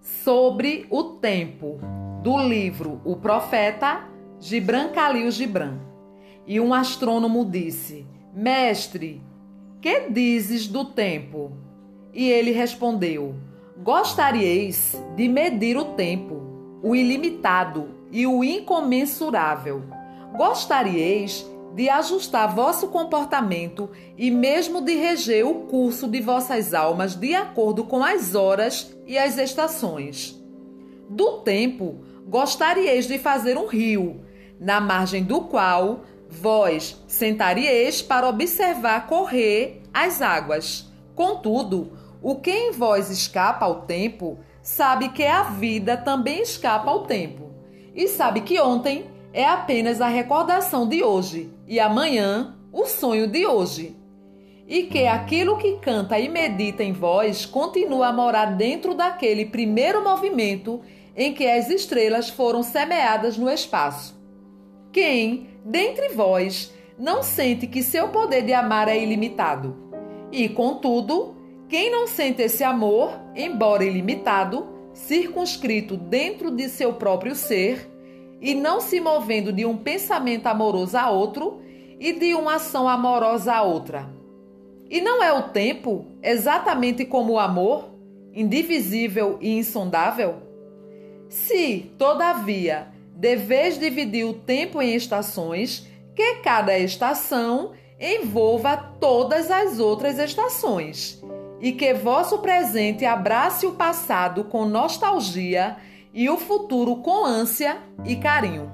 Sobre o tempo, do livro O Profeta, Gibran Khalil Gibran. E um astrônomo disse: Mestre, que dizes do tempo? E ele respondeu: Gostaríeis de medir o tempo, o ilimitado e o incomensurável. Gostaríeis de ajustar vosso comportamento e mesmo de reger o curso de vossas almas de acordo com as horas e as estações. Do tempo, gostaríeis de fazer um rio, na margem do qual vós sentaríeis para observar correr as águas. Contudo, o que em vós escapa ao tempo, sabe que a vida também escapa ao tempo, e sabe que ontem é apenas a recordação de hoje e amanhã o sonho de hoje. E que aquilo que canta e medita em vós continua a morar dentro daquele primeiro movimento em que as estrelas foram semeadas no espaço. Quem, dentre vós, não sente que seu poder de amar é ilimitado? E, contudo, quem não sente esse amor, embora ilimitado, circunscrito dentro de seu próprio ser, e não se movendo de um pensamento amoroso a outro e de uma ação amorosa a outra. E não é o tempo exatamente como o amor, indivisível e insondável? Se, todavia, deveis dividir o tempo em estações, que cada estação envolva todas as outras estações, e que vosso presente abrace o passado com nostalgia e o futuro com ânsia e carinho.